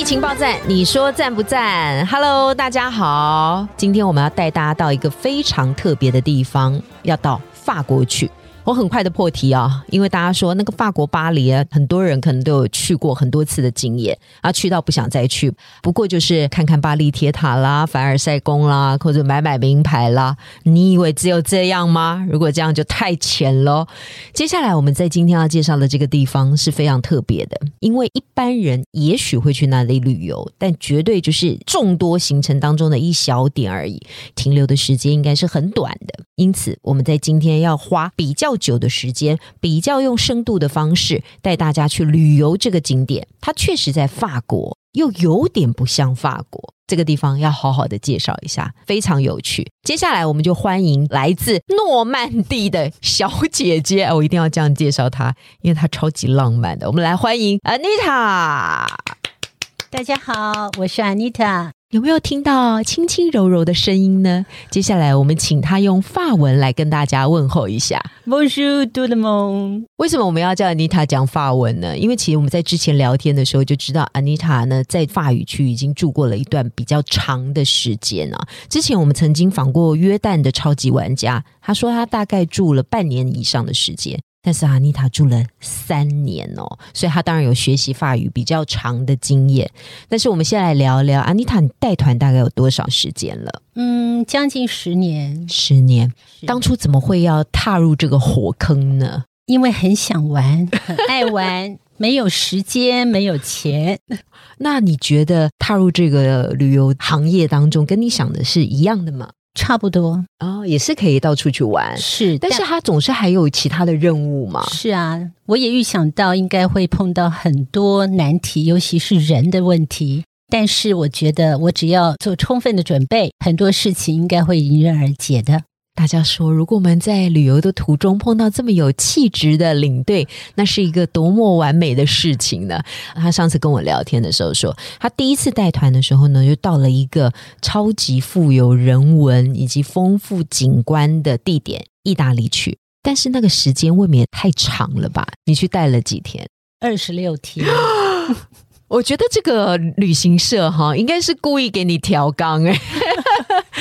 疫情报站，你说赞不赞？Hello，大家好，今天我们要带大家到一个非常特别的地方，要到法国去。我很快的破题啊，因为大家说那个法国巴黎啊，很多人可能都有去过很多次的经验啊，去到不想再去。不过就是看看巴黎铁塔啦、凡尔赛宫啦，或者买买名牌啦。你以为只有这样吗？如果这样就太浅了。接下来我们在今天要介绍的这个地方是非常特别的，因为一般人也许会去那里旅游，但绝对就是众多行程当中的一小点而已，停留的时间应该是很短的。因此，我们在今天要花比较。久的时间，比较用深度的方式带大家去旅游这个景点，它确实在法国，又有点不像法国。这个地方要好好的介绍一下，非常有趣。接下来我们就欢迎来自诺曼底的小姐姐，我一定要这样介绍她，因为她超级浪漫的。我们来欢迎 Anita。大家好，我是 Anita。有没有听到轻轻柔柔的声音呢？接下来我们请他用法文来跟大家问候一下。Bonjour, tout le monde。为什么我们要叫 Anita 讲法文呢？因为其实我们在之前聊天的时候就知道，Anita 呢在法语区已经住过了一段比较长的时间啊。之前我们曾经访过约旦的超级玩家，他说他大概住了半年以上的时间。但是阿妮塔住了三年哦，所以她当然有学习法语比较长的经验。但是我们先来聊聊阿妮塔你带团大概有多少时间了？嗯，将近十年。十年，当初怎么会要踏入这个火坑呢？因为很想玩，很爱玩，没有时间，没有钱。那你觉得踏入这个旅游行业当中，跟你想的是一样的吗？差不多哦，也是可以到处去玩，是，但是他总是还有其他的任务嘛。是啊，我也预想到应该会碰到很多难题，尤其是人的问题。但是我觉得，我只要做充分的准备，很多事情应该会迎刃而解的。大家说，如果我们在旅游的途中碰到这么有气质的领队，那是一个多么完美的事情呢？他上次跟我聊天的时候说，他第一次带团的时候呢，就到了一个超级富有人文以及丰富景观的地点——意大利去。但是那个时间未免也太长了吧？你去带了几天？二十六天。我觉得这个旅行社哈，应该是故意给你调缸哎，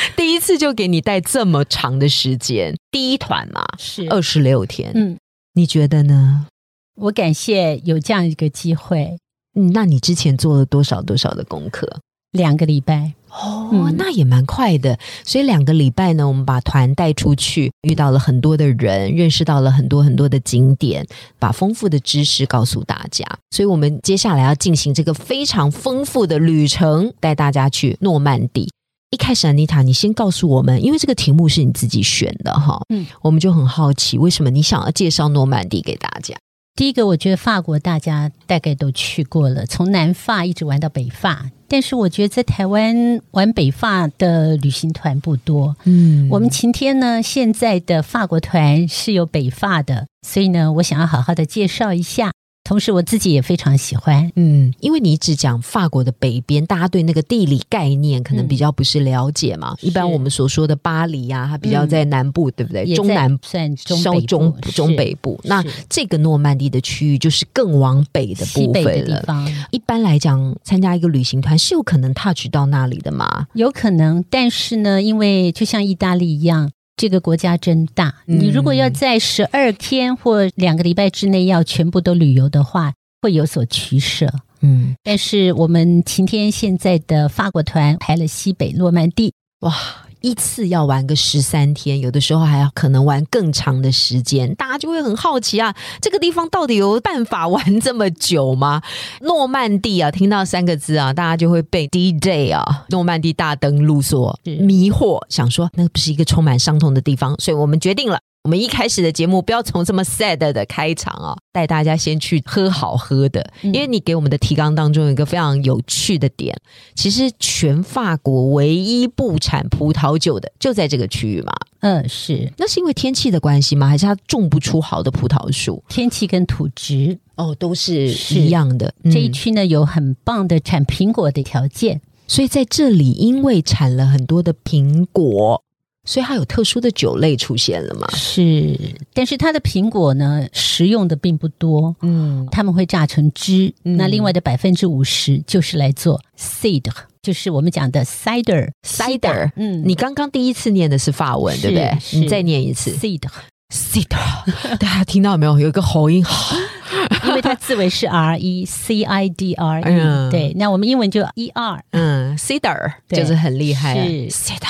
第一次就给你带这么长的时间，第一团嘛是二十六天，嗯，你觉得呢？我感谢有这样一个机会，嗯，那你之前做了多少多少的功课？两个礼拜。哦，那也蛮快的。所以两个礼拜呢，我们把团带出去，遇到了很多的人，认识到了很多很多的景点，把丰富的知识告诉大家。所以我们接下来要进行这个非常丰富的旅程，带大家去诺曼底。一开始，安妮塔，你先告诉我们，因为这个题目是你自己选的哈，嗯，我们就很好奇，为什么你想要介绍诺曼底给大家？第一个，我觉得法国大家大概都去过了，从南法一直玩到北法。但是我觉得在台湾玩北法的旅行团不多。嗯，我们晴天呢，现在的法国团是有北法的，所以呢，我想要好好的介绍一下。同时，我自己也非常喜欢，嗯，因为你只讲法国的北边，大家对那个地理概念可能比较不是了解嘛。一般我们所说的巴黎呀，它比较在南部，对不对？中南算中中中北部。那这个诺曼底的区域就是更往北的部分了。一般来讲，参加一个旅行团是有可能 touch 到那里的嘛？有可能，但是呢，因为就像意大利一样。这个国家真大，你如果要在十二天或两个礼拜之内要全部都旅游的话，会有所取舍。嗯，但是我们晴天现在的法国团排了西北诺曼底，哇！一次要玩个十三天，有的时候还要可能玩更长的时间，大家就会很好奇啊，这个地方到底有办法玩这么久吗？诺曼底啊，听到三个字啊，大家就会被 DJ 啊，诺曼底大登陆所迷惑，想说那不是一个充满伤痛的地方，所以我们决定了我们一开始的节目不要从这么 sad 的开场啊，带大家先去喝好喝的，因为你给我们的提纲当中有一个非常有趣的点，其实全法国唯一不产葡萄酒的就在这个区域嘛。嗯，是。那是因为天气的关系吗？还是它种不出好的葡萄树？天气跟土质哦都是一样的。这一区呢有很棒的产苹果的条件，所以在这里因为产了很多的苹果。所以它有特殊的酒类出现了嘛？是，但是它的苹果呢，食用的并不多。嗯，他们会榨成汁，那另外的百分之五十就是来做 sider 就是我们讲的 cider cider。嗯，你刚刚第一次念的是法文，对不对？你再念一次。cider cider，大家听到没有？有一个喉音，因为它字尾是 r e c i d r e，对，那我们英文就 e r，嗯，cider 就是很厉害，cider。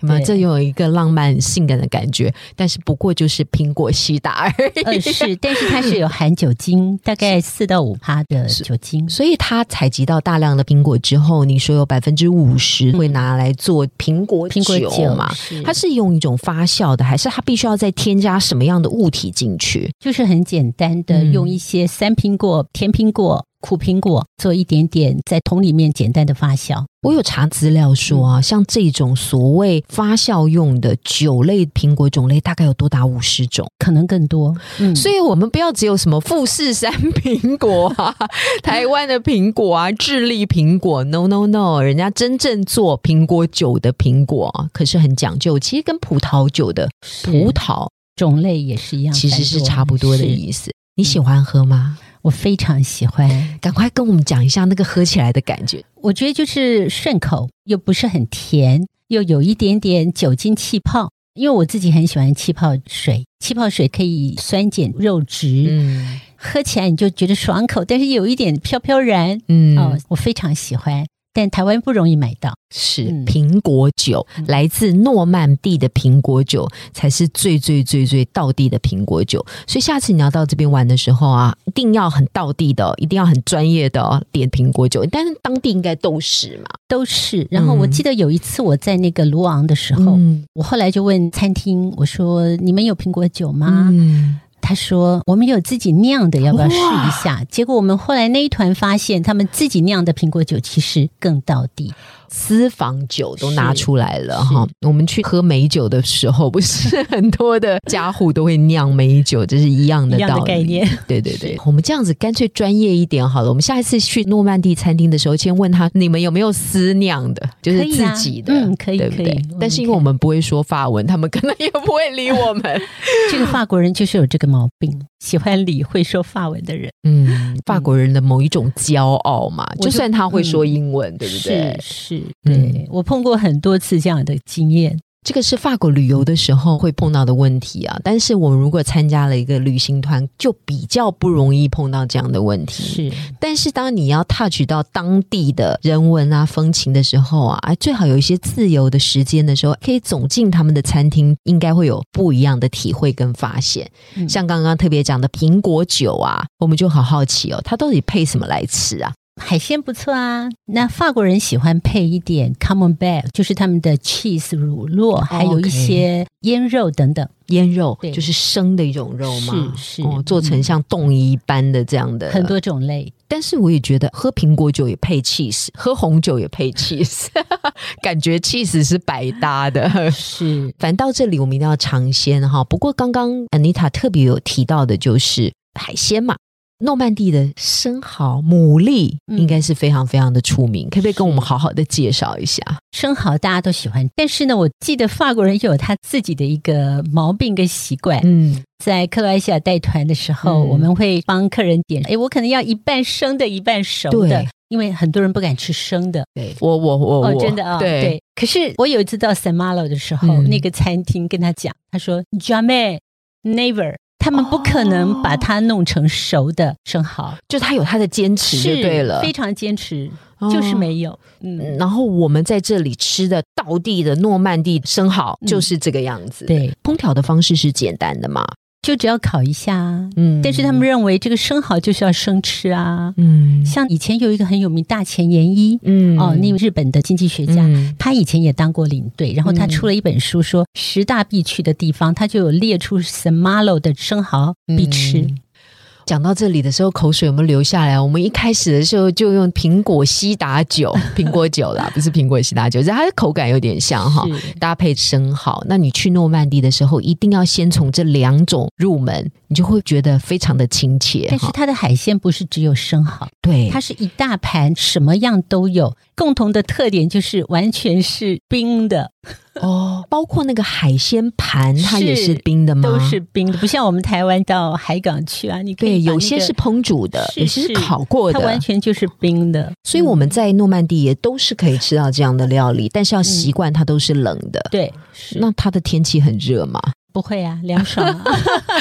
有没有？这有一个浪漫、性感的感觉，但是不过就是苹果西打而已。是，但是它是有 含酒精，大概四到五趴的酒精。所以它采集到大量的苹果之后，你说有百分之五十会拿来做苹果苹果酒嘛？它是用一种发酵的，还是它必须要再添加什么样的物体进去？就是很简单的，用一些三苹果、甜苹果。苦苹果做一点点在桶里面简单的发酵。我有查资料说啊，像这种所谓发酵用的酒类苹果种类，大概有多达五十种，可能更多。嗯，所以我们不要只有什么富士山苹果啊、台湾的苹果啊、智利苹果，no no no，人家真正做苹果酒的苹果可是很讲究，其实跟葡萄酒的葡萄种类也是一样，其实是差不多的意思。你喜欢喝吗？我非常喜欢，赶快跟我们讲一下那个喝起来的感觉。我觉得就是顺口，又不是很甜，又有一点点酒精气泡。因为我自己很喜欢气泡水，气泡水可以酸碱肉质，嗯，喝起来你就觉得爽口，但是有一点飘飘然，嗯，哦，我非常喜欢。但台湾不容易买到，是苹果酒，来自诺曼底的苹果酒才是最最最最道地的苹果酒。所以下次你要到这边玩的时候啊，一定要很道地的，一定要很专业的点苹果酒。但是当地应该都是嘛，都是。然后我记得有一次我在那个卢昂的时候，我后来就问餐厅，我说：“你们有苹果酒吗？”他说：“我们有自己酿的，要不要试一下？”结果我们后来那一团发现，他们自己酿的苹果酒其实更到底。私房酒都拿出来了哈，我们去喝美酒的时候，不是很多的家户都会酿美酒，这是一样的道理。概念，对对对。我们这样子干脆专业一点好了。我们下一次去诺曼底餐厅的时候，先问他你们有没有私酿的，就是自己的，嗯，可以，可以。但是因为我们不会说法文，他们可能也不会理我们。这个法国人就是有这个毛病，喜欢理会说法文的人。嗯，法国人的某一种骄傲嘛，就算他会说英文，对不对？是。对我碰过很多次这样的经验，这个是法国旅游的时候会碰到的问题啊。但是我们如果参加了一个旅行团，就比较不容易碰到这样的问题。是，但是当你要 touch 到当地的人文啊、风情的时候啊，最好有一些自由的时间的时候，可以走进他们的餐厅，应该会有不一样的体会跟发现。像刚刚特别讲的苹果酒啊，我们就好好奇哦，它到底配什么来吃啊？海鲜不错啊，那法国人喜欢配一点 common bag，就是他们的 cheese 乳酪，还有一些腌肉等等。腌肉就是生的一种肉嘛？是是，做成像冻一般的这样的很多种类。但是我也觉得喝苹果酒也配 cheese，喝红酒也配 cheese，感觉 cheese 是百搭的。是，反正到这里我们一定要尝鲜哈。不过刚刚 Anita 特别有提到的就是海鲜嘛。诺曼底的生蚝、牡蛎应该是非常非常的出名，可不可以跟我们好好的介绍一下？生蚝大家都喜欢，但是呢，我记得法国人有他自己的一个毛病跟习惯。嗯，在克罗埃西亚带团的时候，我们会帮客人点，哎，我可能要一半生的，一半熟的，因为很多人不敢吃生的。对，我我我我真的啊，对。可是我有一次到 San Malo 的时候，那个餐厅跟他讲，他说 “Jamais, never”。他们不可能把它弄成熟的生蚝，就他有他的坚持就对了，非常坚持，就是没有。嗯，然后我们在这里吃的道地的诺曼底生蚝就是这个样子。对，烹调的方式是简单的嘛？就只要烤一下啊。嗯，但是他们认为这个生蚝就是要生吃啊。嗯，像以前有一个很有名大前研一，嗯，哦，那个日本的经济学家，他以前也当过领队，然后他出了一本书，说十大必去的地方，他就有列出 Samalo 的生蚝必吃。讲到这里的时候，口水有没有流下来？我们一开始的时候就用苹果西打酒，苹果酒啦，不是苹果西打酒，它的口感有点像哈，搭配生蚝。那你去诺曼底的时候，一定要先从这两种入门，你就会觉得非常的亲切。但是它的海鲜不是只有生蚝，对，它是一大盘，什么样都有。共同的特点就是完全是冰的。哦，包括那个海鲜盘，它也是冰的吗？都是冰的，不像我们台湾到海港去啊，你可以有些是烹煮的，有些是烤过的，它完全就是冰的。所以我们在诺曼底也都是可以吃到这样的料理，但是要习惯它都是冷的。对，那它的天气很热吗？不会啊，凉爽。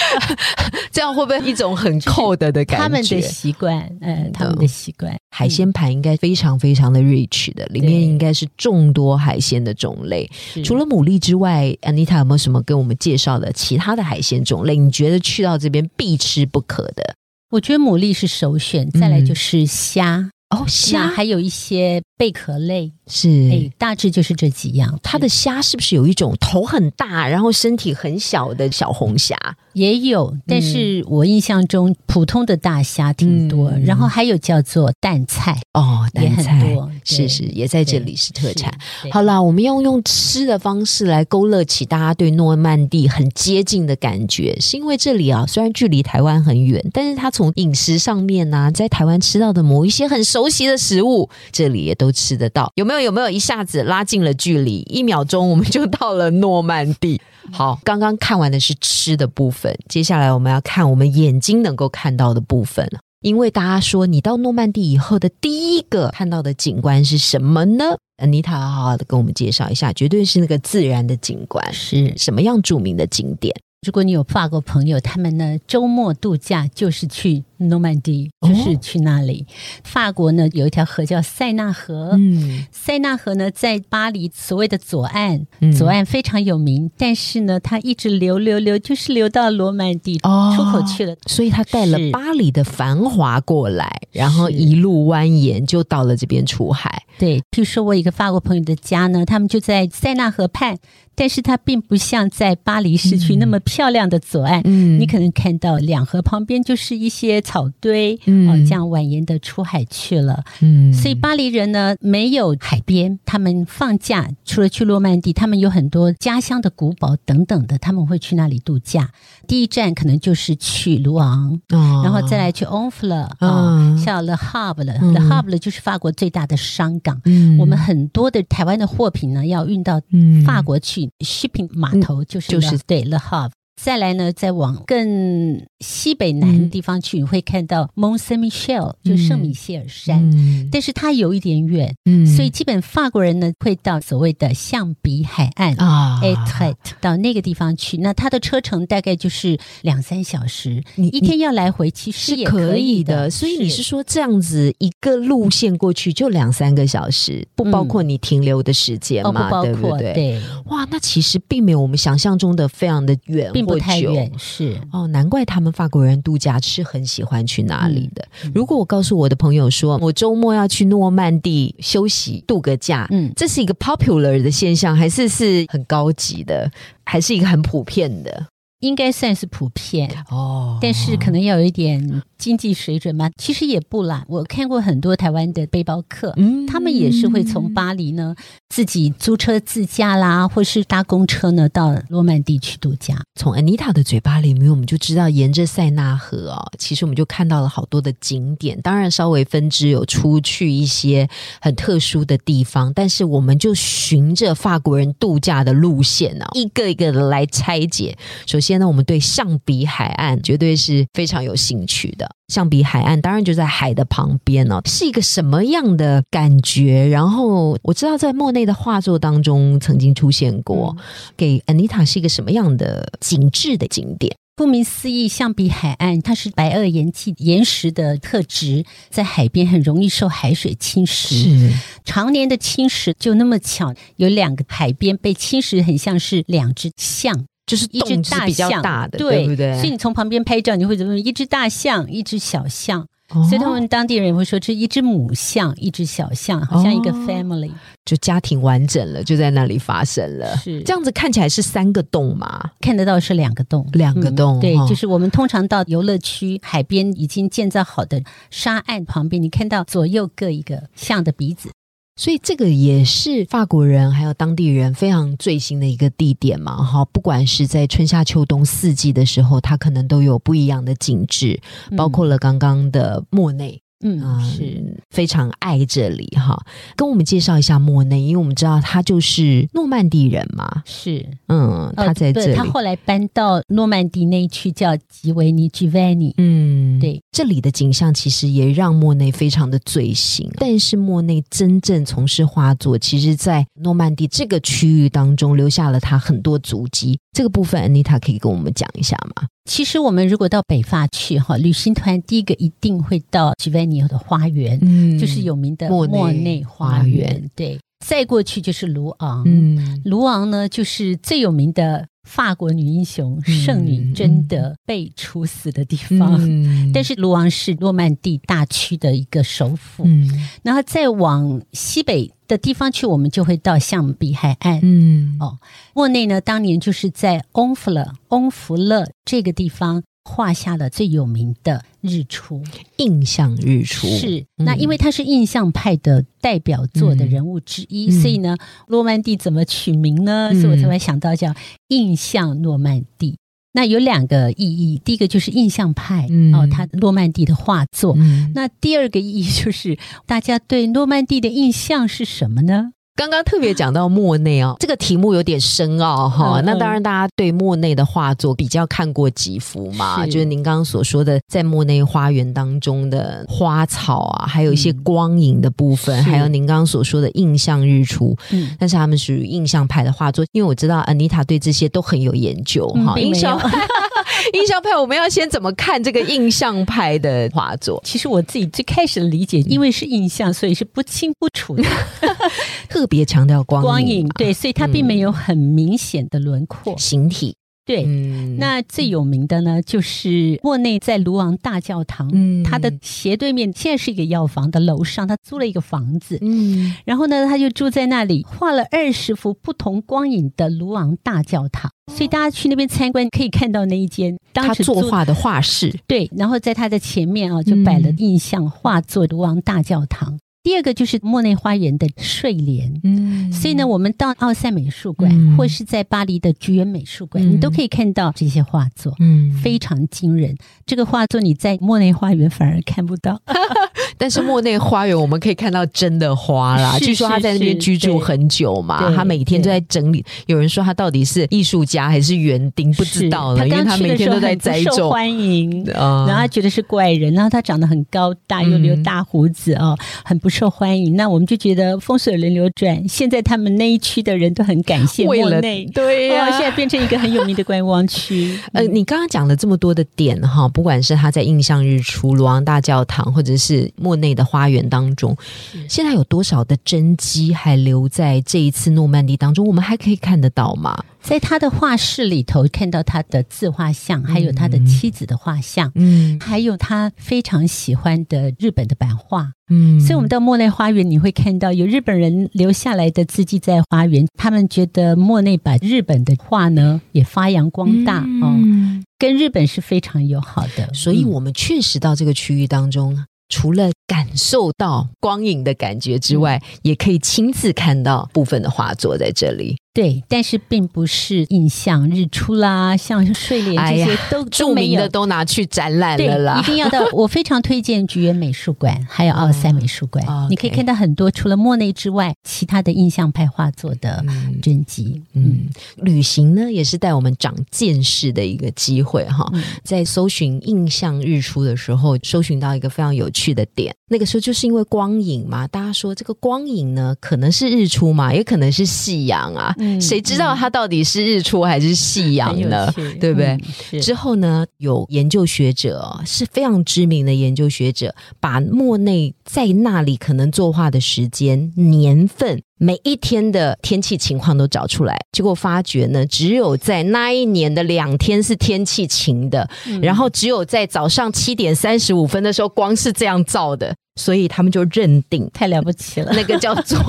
这样会不会一种很 cool 的的感觉？他们的习惯，嗯，他们的习惯。海鲜盘应该非常非常的 rich 的，里面应该是众多海鲜的种类。除了牡蛎之外，Anita 有没有什么跟我们介绍的其他的海鲜种类？你觉得去到这边必吃不可的？我觉得牡蛎是首选，再来就是虾。哦，虾还有一些贝壳类，是哎，大致就是这几样。它的虾是不是有一种头很大，然后身体很小的小红虾？也有，但是我印象中普通的大虾挺多，然后还有叫做蛋菜哦，也很多，是是，也在这里是特产。好啦，我们要用吃的方式来勾勒起大家对诺曼底很接近的感觉，是因为这里啊，虽然距离台湾很远，但是它从饮食上面呢，在台湾吃到的某一些很熟悉的食物，这里也都吃得到。有没有？有没有一下子拉近了距离？一秒钟我们就到了诺曼底。好，刚刚看完的是吃的部分，接下来我们要看我们眼睛能够看到的部分。因为大家说，你到诺曼底以后的第一个看到的景观是什么呢？安妮塔好好的跟我们介绍一下，绝对是那个自然的景观，是什么样著名的景点？如果你有法国朋友，他们呢周末度假就是去诺曼底，就是去那里。法国呢有一条河叫塞纳河，嗯，塞纳河呢在巴黎所谓的左岸，左岸非常有名，但是呢它一直流流流，就是流到罗曼蒂出口去了，所以它带了巴黎的繁华过来，然后一路蜿蜒就到了这边出海。对，譬如说我一个法国朋友的家呢，他们就在塞纳河畔。但是它并不像在巴黎市区那么漂亮的左岸，嗯，你可能看到两河旁边就是一些草堆，嗯，这样蜿蜒的出海去了，嗯，所以巴黎人呢没有海边，他们放假除了去诺曼底，他们有很多家乡的古堡等等的，他们会去那里度假。第一站可能就是去卢昂，然后再来去 o f l e 啊，像 Le Havre，Le Havre 就是法国最大的商港，嗯。我们很多的台湾的货品呢要运到法国去。shipping 码头就是就是。对 the hub，再来呢，再往更西北南的地方去，你会看到 Mont Saint Michel，就圣米歇尔山，嗯但是它有一点远，嗯所以基本法国人呢会到所谓的象鼻海岸啊 e t 到那个地方去。那它的车程大概就是两三小时，你一天要来回其实也可以的。所以你是说这样子一个路线过去就两三个小时，不包括你停留的时间嘛？对不对？对，哇，那其实并没有我们想象中的非常的远，并不太远。是哦，难怪他们法国人度假是很喜欢去哪里的。如果我告诉我的朋友说我周末要去诺曼底休息度个假，嗯，这是一个 popular 的现象，还是是很高级的，还是一个很普遍的？应该算是普遍哦，但是可能要有一点经济水准嘛。其实也不啦，我看过很多台湾的背包客，嗯，他们也是会从巴黎呢自己租车自驾啦，或是搭公车呢到罗曼地去度假。从 Anita 的嘴巴里面，我们就知道沿着塞纳河哦，其实我们就看到了好多的景点。当然，稍微分支有出去一些很特殊的地方，但是我们就循着法国人度假的路线呢，一个一个的来拆解。首先。先呢，我们对象鼻海岸绝对是非常有兴趣的。象鼻海岸当然就在海的旁边哦，是一个什么样的感觉？然后我知道在莫内的画作当中曾经出现过，给 Anita 是一个什么样的景致的景点？顾名思义，象鼻海岸它是白垩岩气岩石的特质，在海边很容易受海水侵蚀，常年的侵蚀就那么巧，有两个海边被侵蚀，很像是两只象。就是一只大象大的，对不对？所以你从旁边拍照，你会怎么？一只大象，一只小象。所以他们当地人会说，这一只母象，一只小象，好像一个 family，就家庭完整了，就在那里发生了。是这样子看起来是三个洞嘛？看得到是两个洞，两个洞。对，就是我们通常到游乐区海边已经建造好的沙岸旁边，你看到左右各一个象的鼻子。所以这个也是法国人还有当地人非常最新的一个地点嘛，哈，不管是在春夏秋冬四季的时候，它可能都有不一样的景致，包括了刚刚的莫内。嗯，是非常爱这里哈。跟我们介绍一下莫内，因为我们知道他就是诺曼底人嘛。是，嗯，他在这里，他后来搬到诺曼底那一区叫吉维尼 （Giovanni）。嗯，对，这里的景象其实也让莫内非常的醉心。但是莫内真正从事画作，其实在诺曼底这个区域当中留下了他很多足迹。这个部分，安妮塔可以跟我们讲一下吗？其实我们如果到北法去哈，旅行团第一个一定会到吉维尼的花园，嗯，就是有名的莫内花园。对，再过去就是卢昂，嗯，卢昂呢就是最有名的法国女英雄圣女贞德被处死的地方。嗯。但是卢昂是诺曼底大区的一个首府，嗯，然后再往西北的地方去，我们就会到象鼻海岸，嗯，哦，莫内呢当年就是在翁弗勒翁弗勒这个地方。画下了最有名的日出，印象日出是那，因为他是印象派的代表作的人物之一，所以呢，诺曼底怎么取名呢？所以我才会想到叫印象诺曼底。那有两个意义，第一个就是印象派哦，他诺曼底的画作。那第二个意义就是大家对诺曼底的印象是什么呢？刚刚特别讲到莫内哦，这个题目有点深奥哈。那当然，大家对莫内的画作比较看过几幅嘛，就是您刚刚所说的，在莫内花园当中的花草啊，还有一些光影的部分，还有您刚刚所说的印象日出。嗯，但是他们属于印象派的画作，因为我知道安妮塔对这些都很有研究哈。印象派，印象派，我们要先怎么看这个印象派的画作？其实我自己最开始的理解，因为是印象，所以是不清不楚的。特别强调光光影，对，所以它并没有很明显的轮廓。形体。对，那最有名的呢，就是莫内在卢昂大教堂，嗯，他的斜对面现在是一个药房的楼上，他租了一个房子，嗯，然后呢，他就住在那里，画了二十幅不同光影的卢昂大教堂，所以大家去那边参观可以看到那一间他作画的画室，对，然后在他的前面啊，就摆了印象画作卢昂大教堂。第二个就是莫内花园的睡莲，嗯，所以呢，我们到奥赛美术馆或是在巴黎的菊园美术馆，你都可以看到这些画作，嗯，非常惊人。这个画作你在莫内花园反而看不到，但是莫内花园我们可以看到真的花啦。据说他在那边居住很久嘛，他每天都在整理。有人说他到底是艺术家还是园丁，不知道了，因为他每天都在栽种。欢迎，然后他觉得是怪人，然后他长得很高大，又留大胡子哦，很不。受欢迎，那我们就觉得风水轮流转。现在他们那一区的人都很感谢莫内，对呀，现在变成一个很有名的观光区。呃，你刚刚讲了这么多的点哈，不管是他在印象日出、罗昂大教堂，或者是莫内的花园当中，现在有多少的真迹还留在这一次诺曼底当中？我们还可以看得到吗？在他的画室里头看到他的自画像，还有他的妻子的画像，嗯，还有他非常喜欢的日本的版画，嗯，所以我们到莫内花园，你会看到有日本人留下来的字迹在花园，他们觉得莫内把日本的画呢也发扬光大哦，跟日本是非常友好的，所以我们确实到这个区域当中。除了感受到光影的感觉之外，也可以亲自看到部分的画作在这里。对，但是并不是印象日出啦，像睡莲这些都著名的都拿去展览了啦。一定要到，我非常推荐菊园美术馆，还有奥赛美术馆，你可以看到很多除了莫内之外，其他的印象派画作的真迹。嗯，旅行呢也是带我们长见识的一个机会哈。在搜寻印象日出的时候，搜寻到一个非常有趣的点，那个时候就是因为光影嘛，大家说这个光影呢可能是日出嘛，也可能是夕阳啊。谁知道它到底是日出还是夕阳呢？对不对？之后呢，有研究学者是非常知名的研究学者，把莫内在那里可能作画的时间、年份每一天的天气情况都找出来，结果发觉呢，只有在那一年的两天是天气晴的，然后只有在早上七点三十五分的时候，光是这样照的。所以他们就认定太了不起了，那个叫做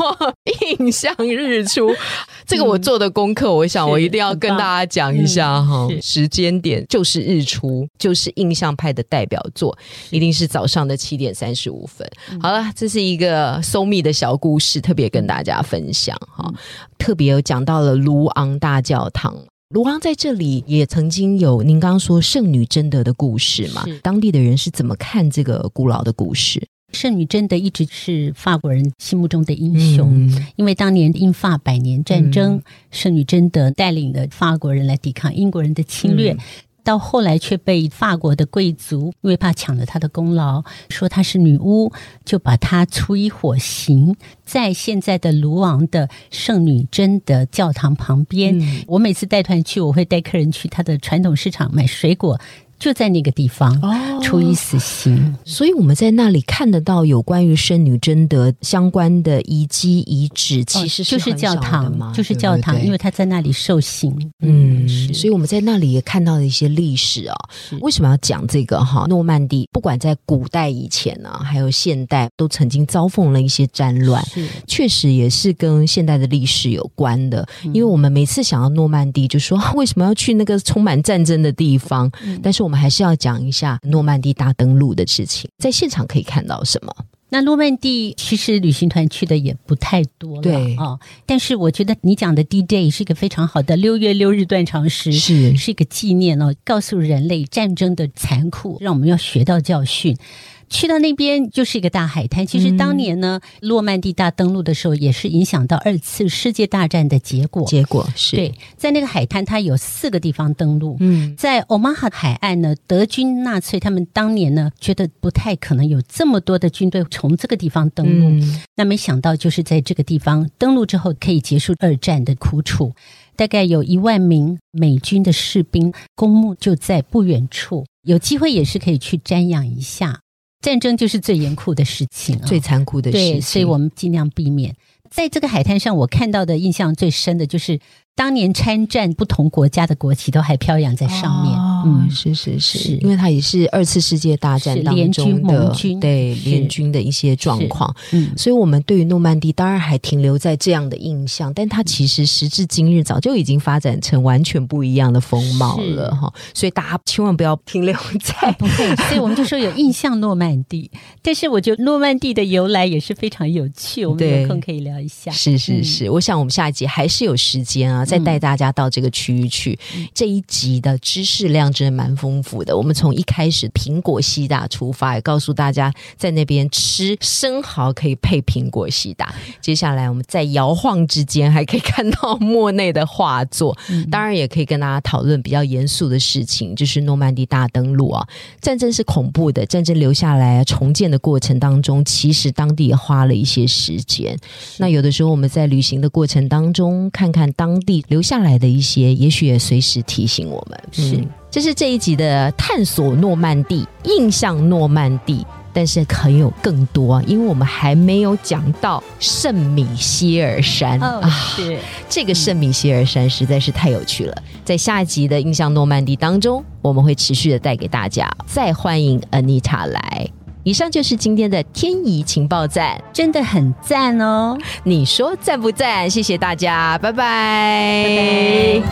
印象日出。这个我做的功课，我想我一定要跟大家讲一下哈。时间点就是日出，就是印象派的代表作，一定是早上的七点三十五分。好了，这是一个搜密的小故事，特别跟大家分享哈。特别有讲到了卢昂大教堂，卢昂在这里也曾经有您刚刚说圣女贞德的故事嘛？当地的人是怎么看这个古老的故事？圣女贞德一直是法国人心目中的英雄，因为当年英法百年战争，圣女贞德带领了法国人来抵抗英国人的侵略，到后来却被法国的贵族因为怕抢了她的功劳，说她是女巫，就把她处以火刑，在现在的卢昂的圣女贞德教堂旁边。我每次带团去，我会带客人去他的传统市场买水果。就在那个地方处以死刑，所以我们在那里看得到有关于圣女贞德相关的遗迹遗址，其实就是教堂，就是教堂，因为他在那里受刑。嗯，所以我们在那里也看到了一些历史啊。为什么要讲这个哈？诺曼底不管在古代以前呢，还有现代，都曾经遭逢了一些战乱，确实也是跟现代的历史有关的。因为我们每次想到诺曼底，就说为什么要去那个充满战争的地方？但是我们还是要讲一下诺曼底大登陆的事情，在现场可以看到什么？那诺曼底其实旅行团去的也不太多了啊，但是我觉得你讲的 D Day 是一个非常好的六月六日断肠时，是是一个纪念哦，告诉人类战争的残酷，让我们要学到教训。去到那边就是一个大海滩。其实当年呢，诺曼底大登陆的时候，也是影响到二次世界大战的结果。结果是对，在那个海滩，它有四个地方登陆。嗯，在欧马哈海岸呢，德军纳粹他们当年呢，觉得不太可能有这么多的军队从这个地方登陆。那没想到，就是在这个地方登陆之后，可以结束二战的苦楚。大概有一万名美军的士兵，公墓就在不远处，有机会也是可以去瞻仰一下。战争就是最严酷的事情，最残酷的事情，所以我们尽量避免。在这个海滩上，我看到的印象最深的就是。当年参战不同国家的国旗都还飘扬在上面，嗯，是是是，因为它也是二次世界大战当中的对联军的一些状况，嗯，所以我们对于诺曼底当然还停留在这样的印象，但它其实时至今日早就已经发展成完全不一样的风貌了哈，所以大家千万不要停留在 不会，所以我们就说有印象诺曼底，但是我觉得诺曼底的由来也是非常有趣，我们有空可以聊一下，是是是，我想我们下一集还是有时间啊。再带大家到这个区域去，这一集的知识量真的蛮丰富的。我们从一开始苹果西打出发，也告诉大家在那边吃生蚝可以配苹果西打。接下来我们在摇晃之间还可以看到莫内的画作，当然也可以跟大家讨论比较严肃的事情，就是诺曼底大登陆啊。战争是恐怖的，战争留下来重建的过程当中，其实当地也花了一些时间。那有的时候我们在旅行的过程当中，看看当地。留下来的一些，也许也随时提醒我们。是，这是这一集的探索诺曼底，印象诺曼底，但是可有更多，因为我们还没有讲到圣米歇尔山啊。是，这个圣米歇尔山实在是太有趣了。在下一集的印象诺曼底当中，我们会持续的带给大家。再欢迎 Anita 来。以上就是今天的天怡情报站，真的很赞哦！你说赞不赞？谢谢大家，拜拜。